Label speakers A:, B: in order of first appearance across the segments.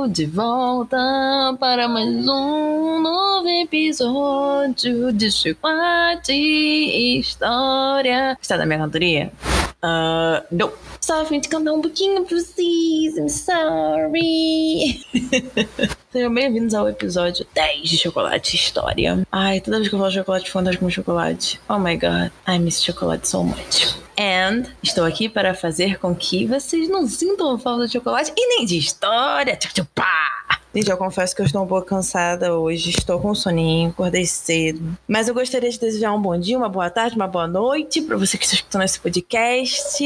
A: eu de volta para mais um novo episódio de Chocolate História. Está da minha cantoria? Uh, não. Só a fim de cantar um pouquinho pra vocês. I'm sorry. Sejam bem-vindos ao episódio 10 de Chocolate História. Ai, toda vez que eu falo chocolate, fantasma com chocolate. Oh my god, I miss chocolate so much. And estou aqui para fazer com que vocês não sintam falta de chocolate e nem de história. Tchau, pá! Gente, eu confesso que eu estou um pouco cansada hoje, estou com soninho, acordei cedo. Mas eu gostaria de desejar um bom dia, uma boa tarde, uma boa noite para você que está escutando esse podcast.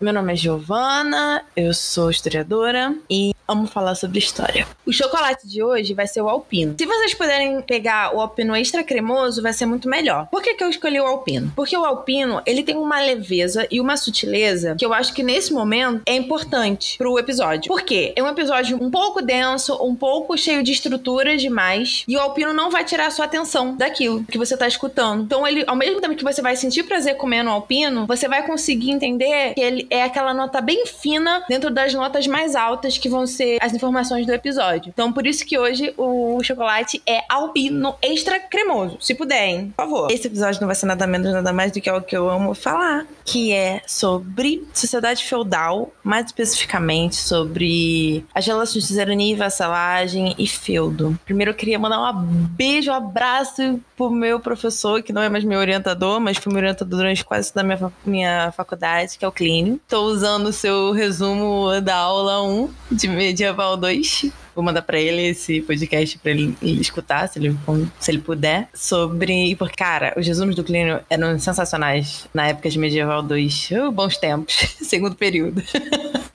A: Meu nome é Giovana, eu sou historiadora e amo falar sobre história. O chocolate de hoje vai ser o alpino. Se vocês puderem pegar o alpino extra cremoso, vai ser muito melhor. Por que, que eu escolhi o alpino? Porque o alpino, ele tem uma leveza e uma sutileza que eu acho que nesse momento é importante pro episódio. Por quê? É um episódio um pouco denso, um pouco cheio de estrutura demais, e o alpino não vai tirar a sua atenção daquilo que você tá escutando. Então, ele, ao mesmo tempo que você vai sentir prazer comendo o alpino, você vai conseguir entender que ele é aquela nota bem fina dentro das notas mais altas que vão ser as informações do episódio. Então, por isso que hoje o chocolate é alpino extra cremoso. Se puder, hein? Por favor. Esse episódio não vai ser nada menos, nada mais do que algo que eu amo falar, que é sobre sociedade feudal, mais especificamente sobre as relações de suzerania e vassalagem e feudo. Primeiro eu queria mandar um beijo, um abraço pro meu professor, que não é mais meu orientador, mas foi meu orientador durante quase toda a minha, minha faculdade, que é o Clínio. Estou usando o seu resumo da aula 1 de Medieval 2 Vou mandar para ele esse podcast para ele, escutar, se ele, se ele puder, sobre. Porque, cara, os resumos do Clínio eram sensacionais na época de Medieval 2. Uh, bons tempos, segundo período.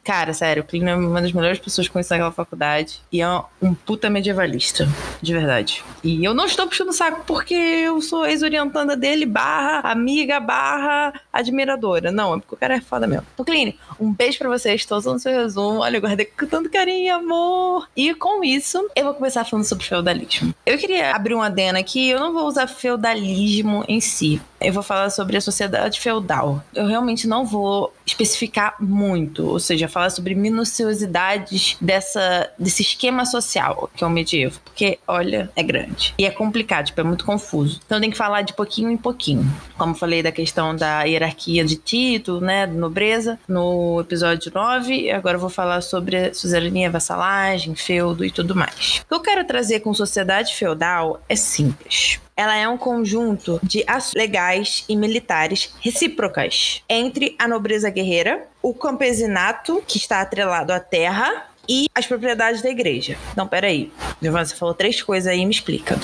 A: Cara, sério, o Clínio é uma das melhores pessoas que conheço naquela faculdade. E é um puta medievalista, de verdade. E eu não estou puxando saco porque eu sou ex-orientanda dele, barra amiga, barra admiradora. Não, é porque o cara é foda mesmo. Então, Clínio, um beijo pra vocês. Estou usando seu resumo. Olha, eu guardei com tanto carinho e amor. E com isso, eu vou começar falando sobre feudalismo. Eu queria abrir um adeno aqui. Eu não vou usar feudalismo em si. Eu vou falar sobre a sociedade feudal. Eu realmente não vou especificar muito, ou seja, falar sobre minuciosidades dessa, desse esquema social que é o medievo, porque, olha, é grande. E é complicado, tipo, é muito confuso. Então tem que falar de pouquinho em pouquinho. Como falei da questão da hierarquia de título, né, nobreza, no episódio 9, agora eu vou falar sobre suzerania, vassalagem, feudo e tudo mais. O que eu quero trazer com sociedade feudal é simples ela é um conjunto de ações legais e militares recíprocas entre a nobreza guerreira, o campesinato, que está atrelado à terra, e as propriedades da igreja. Não, peraí. Você falou três coisas aí, me explica.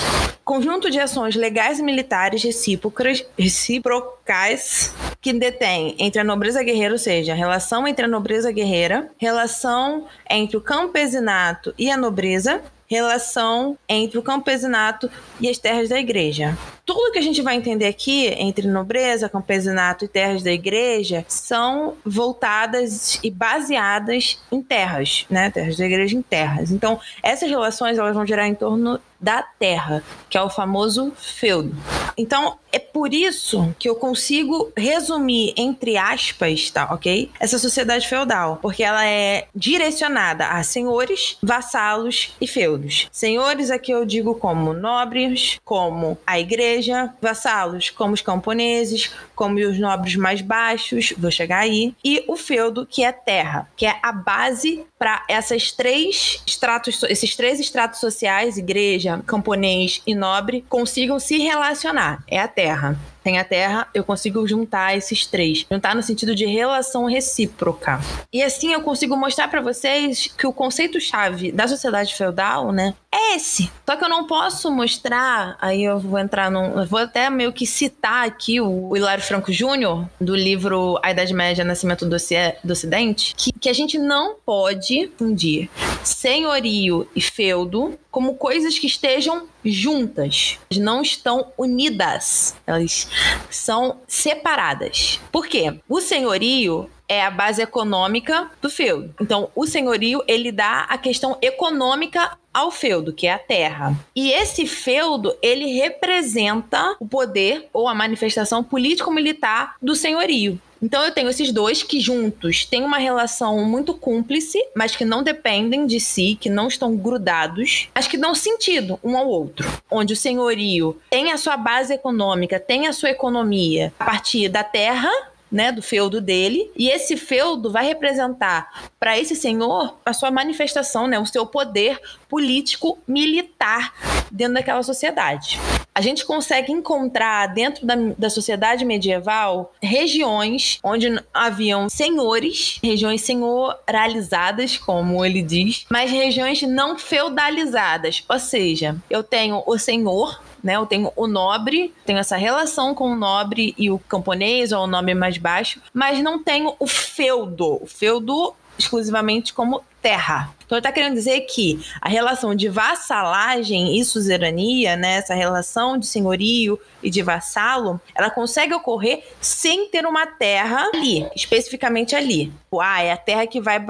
A: Conjunto de ações legais e militares recíprocas, recíprocas que detém entre a nobreza guerreira, ou seja, a relação entre a nobreza guerreira, relação entre o campesinato e a nobreza, relação entre o campesinato e as terras da igreja. Tudo que a gente vai entender aqui entre nobreza, campesinato e terras da igreja são voltadas e baseadas em terras, né? Terras da igreja em terras. Então, essas relações elas vão gerar em torno da terra, que é o famoso feudo. Então, é por isso que eu consigo resumir, entre aspas, tá, ok? Essa sociedade feudal, porque ela é direcionada a senhores, vassalos e feudos. Senhores aqui eu digo como nobres, como a igreja, vassalos como os camponeses, como os nobres mais baixos, vou chegar aí, e o feudo, que é terra, que é a base para essas três estratos, esses três estratos sociais, igreja, camponês e nobre, consigam se relacionar. É a terra tem a terra, eu consigo juntar esses três. Juntar no sentido de relação recíproca. E assim eu consigo mostrar para vocês que o conceito-chave da sociedade feudal, né, é esse. Só que eu não posso mostrar, aí eu vou entrar num. Vou até meio que citar aqui o Hilário Franco Júnior, do livro A Idade Média, Nascimento do, do Ocidente, que, que a gente não pode fundir senhorio e feudo como coisas que estejam juntas, não estão unidas, elas são separadas. Por quê? O senhorio é a base econômica do feudo. Então, o senhorio, ele dá a questão econômica ao feudo, que é a terra. E esse feudo, ele representa o poder ou a manifestação político-militar do senhorio. Então eu tenho esses dois que juntos têm uma relação muito cúmplice, mas que não dependem de si, que não estão grudados, mas que dão sentido um ao outro. Onde o senhorio tem a sua base econômica, tem a sua economia a partir da terra né, do feudo dele, e esse feudo vai representar para esse senhor a sua manifestação, né, o seu poder político militar dentro daquela sociedade. A gente consegue encontrar dentro da, da sociedade medieval regiões onde haviam senhores, regiões senhoralizadas, como ele diz, mas regiões não feudalizadas. Ou seja, eu tenho o senhor né? Eu tenho o nobre, tenho essa relação com o nobre e o camponês, ou o nobre mais baixo, mas não tenho o feudo. O feudo exclusivamente como terra. Então ele está querendo dizer que a relação de vassalagem e suzerania, né, essa relação de senhorio e de vassalo, ela consegue ocorrer sem ter uma terra ali, especificamente ali. Ah, é a terra que vai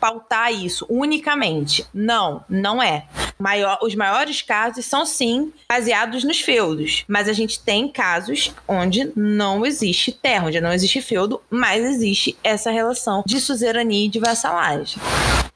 A: pautar isso unicamente. Não, não é. Maior, os maiores casos são sim baseados nos feudos, mas a gente tem casos onde não existe terra, onde não existe feudo, mas existe essa relação de suzerania e de vassalagem.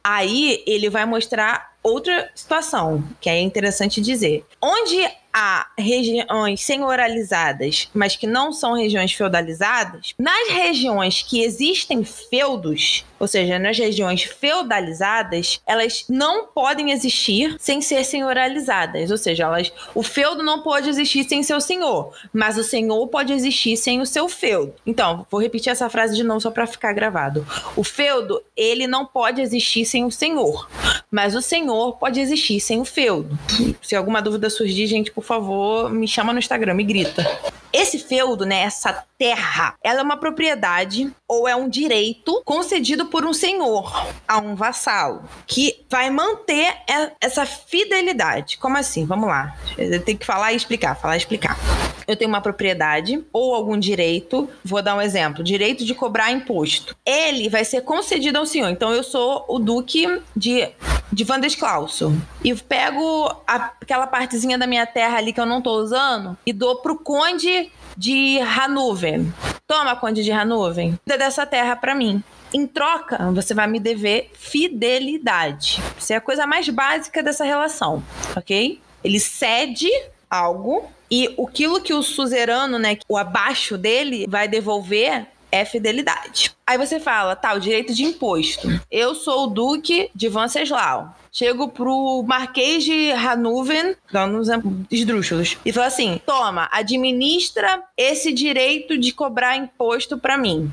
A: Aí ele vai mostrar outra situação, que é interessante dizer. Onde há regiões senhoralizadas, mas que não são regiões feudalizadas, nas regiões que existem feudos, ou seja, nas regiões feudalizadas, elas não podem existir sem ser senhoralizadas, ou seja, elas, o feudo não pode existir sem seu senhor, mas o senhor pode existir sem o seu feudo. Então, vou repetir essa frase de novo só para ficar gravado. O feudo, ele não pode existir sem o senhor, mas o senhor pode existir sem o feudo. Se alguma dúvida surgir, gente, por favor, me chama no Instagram, me grita. Esse feudo, né, essa terra, ela é uma propriedade ou é um direito concedido por um senhor a um vassalo, que vai manter essa fidelidade. Como assim? Vamos lá. Eu tenho que falar e explicar, falar e explicar. Eu tenho uma propriedade ou algum direito, vou dar um exemplo, direito de cobrar imposto. Ele vai ser concedido ao senhor. Então eu sou o duque de de Van Descalço. E pego a, aquela partezinha da minha terra ali que eu não tô usando e dou pro conde de Hannover. Toma, conde de Hannover, cuida dessa terra para mim. Em troca, você vai me dever fidelidade. Isso é a coisa mais básica dessa relação, ok? Ele cede algo e aquilo que o suzerano, né, o abaixo dele, vai devolver é fidelidade. Aí você fala, tá, o direito de imposto. Eu sou o duque de Venceslau. Chego pro Marquês de Hannover, dando uns esdrúxulos, e falo assim: toma, administra esse direito de cobrar imposto para mim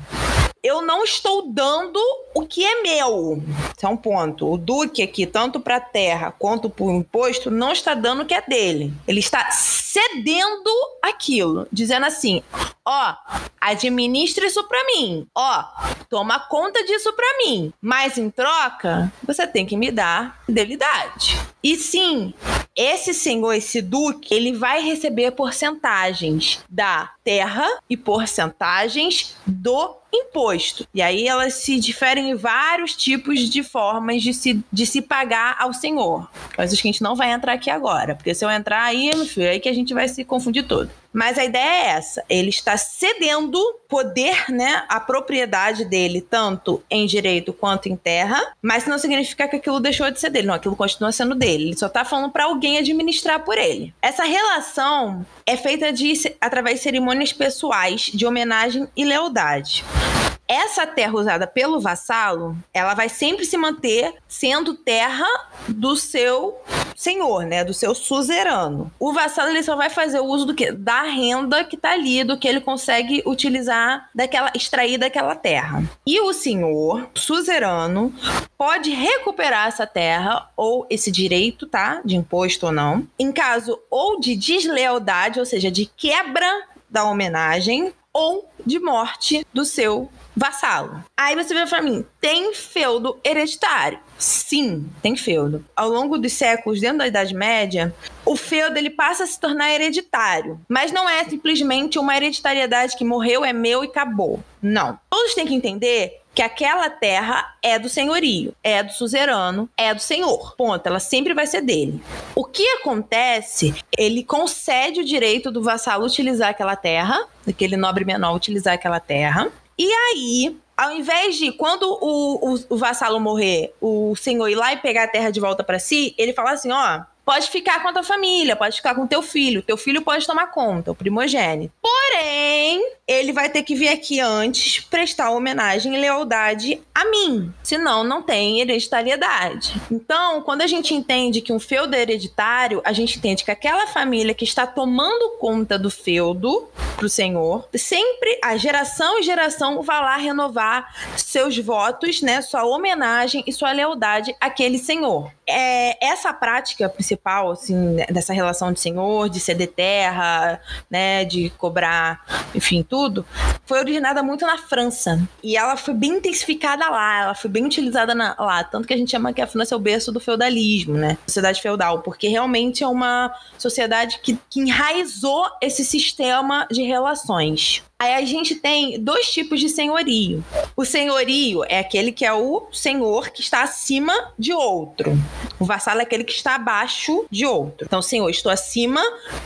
A: eu não estou dando o que é meu. Esse é um ponto. O Duque aqui, tanto para a terra quanto para o imposto, não está dando o que é dele. Ele está cedendo aquilo, dizendo assim: ó, administra isso para mim. Ó, toma conta disso para mim. Mas em troca, você tem que me dar fidelidade. E sim, esse senhor, esse duque, ele vai receber porcentagens da terra e porcentagens do imposto. E aí elas se diferem em vários tipos de formas de se, de se pagar ao senhor. Coisas que a gente não vai entrar aqui agora, porque se eu entrar aí, meu filho, é aí que a gente vai se confundir todo. Mas a ideia é essa: ele está cedendo poder, né, a propriedade dele, tanto em direito quanto em terra, mas não significa que aquilo deixou de ser dele, não, aquilo continua sendo dele. Ele só está falando para alguém administrar por ele. Essa relação é feita de, através de cerimônias pessoais de homenagem e lealdade. Essa terra usada pelo vassalo, ela vai sempre se manter sendo terra do seu senhor, né, do seu suzerano. O vassalo ele só vai fazer o uso do que da renda que tá ali, do que ele consegue utilizar daquela extrair daquela terra. E o senhor suzerano pode recuperar essa terra ou esse direito, tá, de imposto ou não, em caso ou de deslealdade, ou seja, de quebra da homenagem ou de morte do seu vassalo. Aí você vê para mim, tem feudo hereditário? Sim, tem feudo. Ao longo dos séculos, dentro da Idade Média, o feudo ele passa a se tornar hereditário. Mas não é simplesmente uma hereditariedade que morreu, é meu e acabou. Não. Todos têm que entender que aquela terra é do senhorio, é do suzerano, é do senhor. Ponto. Ela sempre vai ser dele. O que acontece? Ele concede o direito do vassalo utilizar aquela terra, daquele nobre menor utilizar aquela terra, E aí, ao invés de, quando o, o, o vassalo morrer, o senhor ir lá e pegar a terra de volta para si, ele fala assim: ó, pode ficar com a tua família, pode ficar com teu filho, teu filho pode tomar conta, o primogênito. Porém, ele vai ter que vir aqui antes prestar homenagem e lealdade a mim, senão não tem hereditariedade. Então, quando a gente entende que um feudo é hereditário, a gente entende que aquela família que está tomando conta do feudo pro senhor, sempre a geração e geração vai lá renovar seus votos, né, sua homenagem e sua lealdade àquele senhor. É, essa prática principal, assim, dessa relação de senhor, de ceder terra, né, de cobrar, enfim, tudo, foi originada muito na França. E ela foi bem intensificada lá, ela foi bem utilizada na, lá. Tanto que a gente chama que a França é o berço do feudalismo, né? Sociedade feudal, porque realmente é uma sociedade que, que enraizou esse sistema de relações. Aí a gente tem dois tipos de senhorio. O senhorio é aquele que é o senhor que está acima de outro. O vassalo é aquele que está abaixo de outro. Então, senhor, estou acima,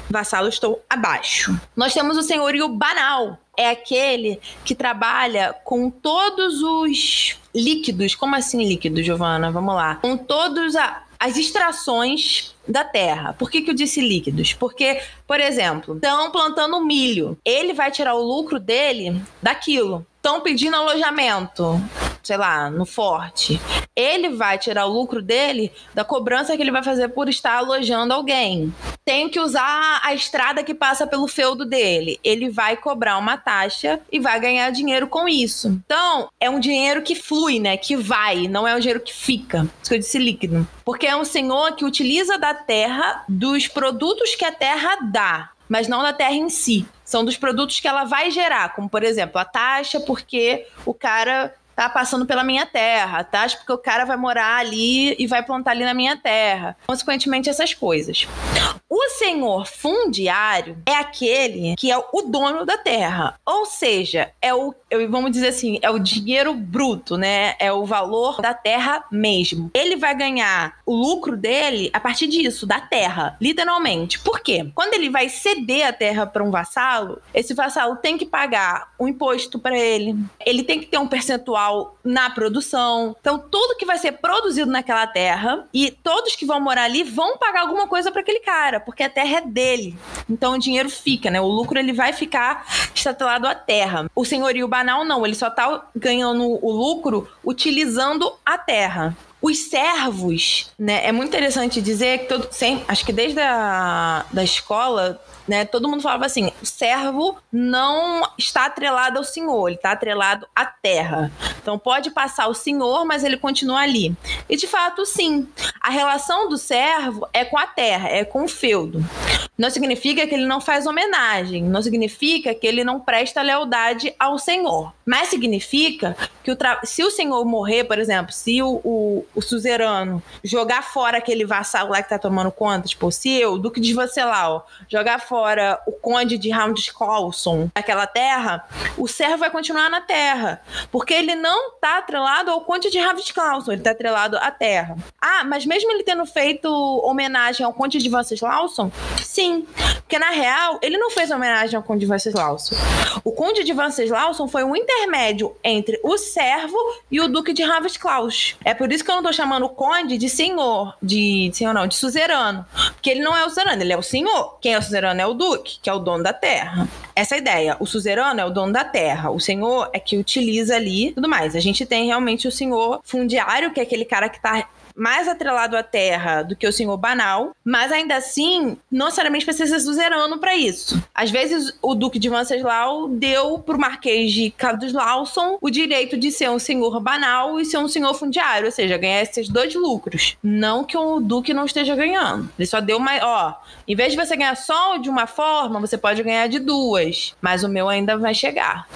A: vassalo, estou abaixo. Nós temos o senhorio banal. É aquele que trabalha com todos os líquidos. Como assim líquidos, Giovana? Vamos lá. Com todos a, as extrações da terra. Por que, que eu disse líquidos? Porque, por exemplo, estão plantando milho. Ele vai tirar o lucro dele daquilo. Estão pedindo alojamento, sei lá, no forte. Ele vai tirar o lucro dele da cobrança que ele vai fazer por estar alojando alguém. Tem que usar a estrada que passa pelo feudo dele. Ele vai cobrar uma taxa e vai ganhar dinheiro com isso. Então, é um dinheiro que flui, né? Que vai, não é um dinheiro que fica. Isso que eu disse líquido. Porque é um senhor que utiliza da terra dos produtos que a terra dá mas não da terra em si. São dos produtos que ela vai gerar, como por exemplo a taxa, porque o cara tá passando pela minha terra, tá? Porque o cara vai morar ali e vai plantar ali na minha terra. Consequentemente, essas coisas. O senhor fundiário é aquele que é o dono da terra. Ou seja, é o, vamos dizer assim, é o dinheiro bruto, né? É o valor da terra mesmo. Ele vai ganhar o lucro dele a partir disso, da terra, literalmente. Por quê? Quando ele vai ceder a terra para um vassalo, esse vassalo tem que pagar um imposto para ele. Ele tem que ter um percentual na produção. Então, tudo que vai ser produzido naquela terra e todos que vão morar ali vão pagar alguma coisa para aquele cara, porque a terra é dele. Então, o dinheiro fica, né? O lucro ele vai ficar estatelado à terra. O senhorio banal não, ele só tá ganhando o lucro utilizando a terra os servos, né? É muito interessante dizer que todo, sempre, acho que desde a da escola né? Todo mundo falava assim: o servo não está atrelado ao senhor, ele está atrelado à terra. Então pode passar o senhor, mas ele continua ali. E de fato, sim. A relação do servo é com a terra, é com o feudo. Não significa que ele não faz homenagem, não significa que ele não presta lealdade ao senhor. Mas significa que o tra... se o senhor morrer, por exemplo, se o, o, o suzerano jogar fora aquele vassalo lá que tá tomando conta, tipo, se eu, o Duque de Vancelau, jogar fora o conde de Round-Colson daquela terra, o servo vai continuar na terra, porque ele não está atrelado ao conde de Round-Colson, ele está atrelado à terra. Ah, mas mesmo ele tendo feito homenagem ao conde de Vanceslauson, sim, porque na real ele não fez homenagem ao conde de Vanceslauson. O conde de Vanceslauson foi um intermédio entre o servo e o duque de Ravensklaus. É por isso que eu não estou chamando o conde de senhor, de senhor não, de suzerano, porque ele não é o suzerano, ele é o senhor. Quem é o suzerano é o duque, que é o dono da terra. Essa é a ideia. O suzerano é o dono da terra. O senhor é que utiliza ali tudo mais. A gente tem realmente o senhor fundiário, que é aquele cara que está mais atrelado à terra do que o senhor banal, mas ainda assim, não necessariamente precisa ser suzerano para isso. Às vezes, o Duque de Venceslau deu pro Marquês de Carlos Lawson o direito de ser um senhor banal e ser um senhor fundiário, ou seja, ganhar esses dois lucros. Não que o Duque não esteja ganhando. Ele só deu mais, ó, em vez de você ganhar só de uma forma, você pode ganhar de duas, mas o meu ainda vai chegar.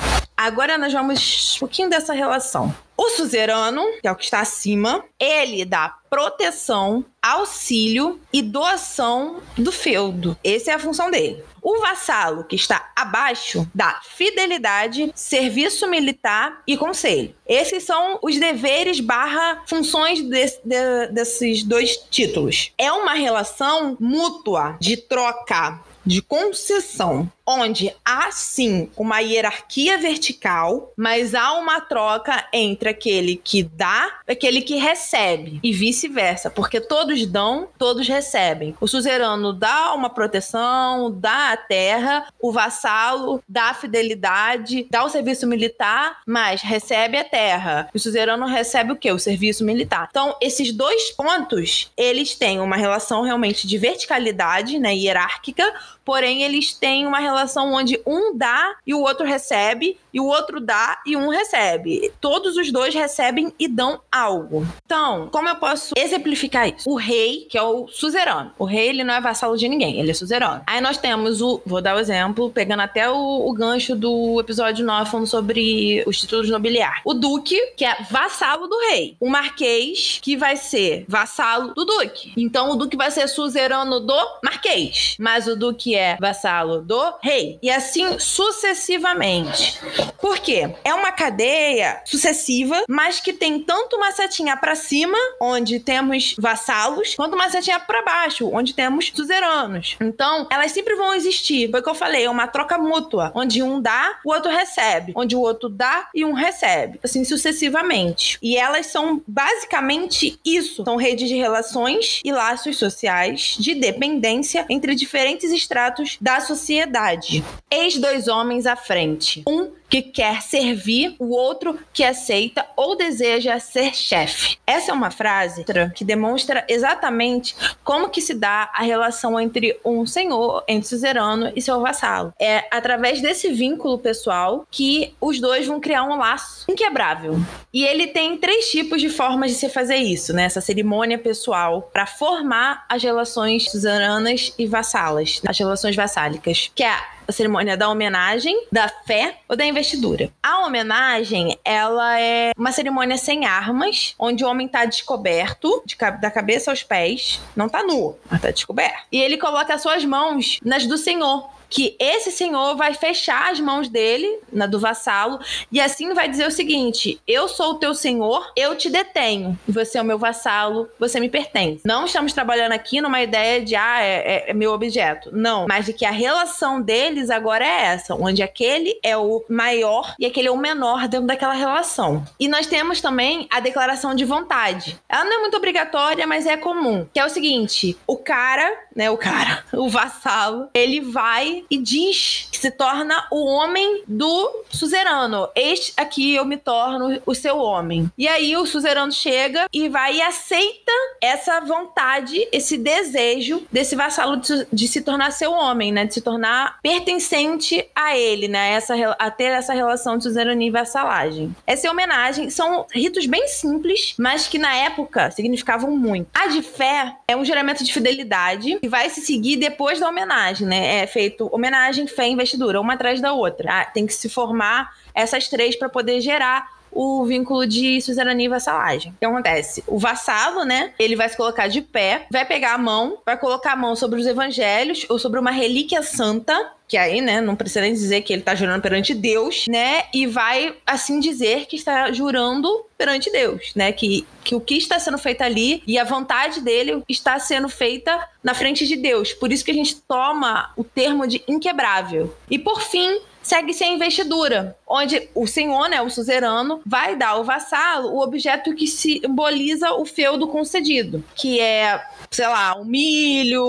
A: Agora nós vamos um pouquinho dessa relação. O suzerano, que é o que está acima, ele dá proteção, auxílio e doação do feudo. Essa é a função dele. O vassalo, que está abaixo, dá fidelidade, serviço militar e conselho. Esses são os deveres barra funções de, de, desses dois títulos. É uma relação mútua de troca
B: de concessão onde há sim uma hierarquia vertical, mas há uma troca entre aquele que dá e aquele que recebe, e vice-versa, porque todos dão, todos recebem. O suzerano dá uma proteção, dá a terra, o vassalo dá a fidelidade, dá o serviço militar, mas recebe a terra. O suzerano recebe o quê? O serviço militar. Então, esses dois pontos, eles têm uma relação realmente de verticalidade, né, hierárquica, porém eles têm uma relação onde um dá e o outro recebe, e o outro dá e um recebe. Todos os dois recebem e dão algo. Então, como eu posso exemplificar isso? O rei, que é o suzerano. O rei, ele não é vassalo de ninguém, ele é suzerano. Aí nós temos o, vou dar o um exemplo, pegando até o, o, gancho do episódio 9 falando sobre os títulos nobiliários. O duque, que é vassalo do rei. O marquês, que vai ser vassalo do duque. Então, o duque vai ser suzerano do marquês, mas o duque é vassalo do rei. E assim sucessivamente. Por quê? É uma cadeia sucessiva, mas que tem tanto uma setinha para cima, onde temos vassalos, quanto uma setinha para baixo, onde temos suzeranos. Então, elas sempre vão existir. Foi o que eu falei, é uma troca mútua, onde um dá, o outro recebe, onde o outro dá e um recebe, assim sucessivamente. E elas são basicamente isso, são redes de relações e laços sociais de dependência entre diferentes estratos da sociedade. Eis dois homens à frente. Um que quer servir, o outro que aceita ou deseja ser chefe. Essa é uma frase que demonstra exatamente como que se dá a relação entre um senhor, entre suzerano e seu vassalo. É através desse vínculo pessoal que os dois vão criar um laço inquebrável. E ele tem três tipos de formas de se fazer isso, né? Essa cerimônia pessoal para formar as relações suzeranas e vassalas, as relações vassálicas, que é a cerimônia da homenagem, da fé ou da investidura. A homenagem, ela é uma cerimônia sem armas, onde o homem está descoberto, de, da cabeça aos pés, não está nu, mas está descoberto. E ele coloca as suas mãos nas do Senhor, que esse senhor vai fechar as mãos dele, na do vassalo, e assim vai dizer o seguinte: eu sou o teu senhor, eu te detenho. Você é o meu vassalo, você me pertence. Não estamos trabalhando aqui numa ideia de ah, é, é, é meu objeto. Não, mas de que a relação deles agora é essa, onde aquele é o maior e aquele é o menor dentro daquela relação. E nós temos também a declaração de vontade. Ela não é muito obrigatória, mas é comum. Que é o seguinte: o cara, né, o cara, o vassalo, ele vai e diz que se torna o homem do suzerano. Este aqui eu me torno o seu homem. E aí o suzerano chega e vai e aceita essa vontade, esse desejo desse vassalo de, de se tornar seu homem, né? De se tornar pertencente a ele, né? Essa, a ter essa relação de suzerania e vassalagem. Essa homenagem são ritos bem simples, mas que na época significavam muito. A de fé é um juramento de fidelidade que vai se seguir depois da homenagem, né? É feito homenagem, fé e investidura, uma atrás da outra. Ah, tem que se formar essas três para poder gerar o vínculo de suzerania e vassalagem. O que acontece? O vassalo, né? Ele vai se colocar de pé, vai pegar a mão, vai colocar a mão sobre os evangelhos ou sobre uma relíquia santa que aí, né, não precisa nem dizer que ele está jurando perante Deus, né, e vai assim dizer que está jurando perante Deus, né, que, que o que está sendo feito ali e a vontade dele está sendo feita na frente de Deus. Por isso que a gente toma o termo de inquebrável. E por fim, segue-se a investidura, onde o senhor, né, o suzerano, vai dar ao vassalo o objeto que simboliza o feudo concedido, que é, sei lá, um milho,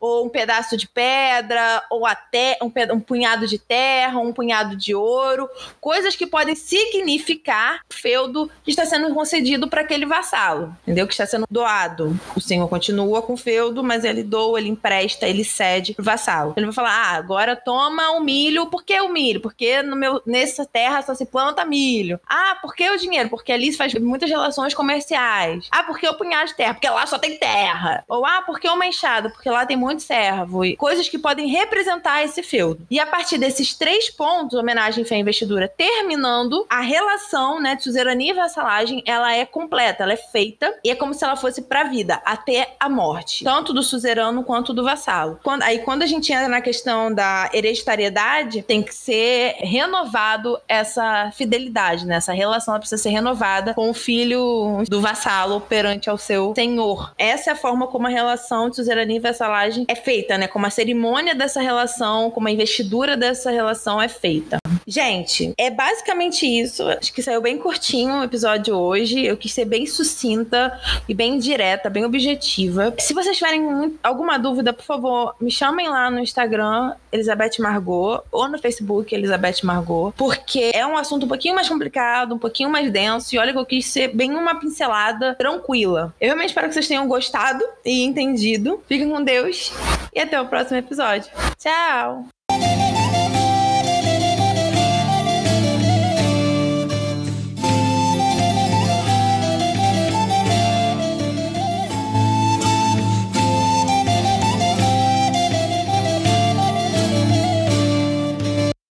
B: ou um pedaço de pedra, ou até um, um punhado de terra, um punhado de ouro, coisas que podem significar o feudo que está sendo concedido para aquele vassalo, entendeu? Que está sendo doado. O senhor continua com o feudo, mas ele doa, ele empresta, ele cede pro vassalo. Ele vai falar: ah, agora toma o milho, porque o milho? Porque no meu, nessa terra só se planta milho. Ah, por que o dinheiro? Porque ali se faz muitas relações comerciais. Ah, porque o punhado de terra? Porque lá só tem terra. Ou ah, porque uma enxada? Porque lá tem muito servo. E coisas que podem representar esse feudo. E a partir desses três pontos, homenagem, fé e investidura, terminando, a relação né, de suzerania e vassalagem, ela é completa, ela é feita e é como se ela fosse pra vida, até a morte. Tanto do suzerano quanto do vassalo. Quando, aí quando a gente entra na questão da hereditariedade, tem que ser renovado essa fidelidade, né? Essa relação ela precisa ser renovada com o filho do vassalo perante ao seu senhor. Essa é a forma como a relação de suzerania e vassalagem é feita, né? Como a cerimônia dessa relação, como a investidura dessa relação é feita. Gente, é basicamente isso. Acho que saiu bem curtinho o episódio hoje. Eu quis ser bem sucinta e bem direta, bem objetiva. Se vocês tiverem alguma dúvida, por favor, me chamem lá no Instagram, Elizabeth Margot, ou no Facebook, Elizabeth Margot, porque é um assunto um pouquinho mais complicado, um pouquinho mais denso. E olha que eu quis ser bem uma pincelada tranquila. Eu realmente espero que vocês tenham gostado e entendido. Fiquem com Deus e até o próximo episódio. Tchau!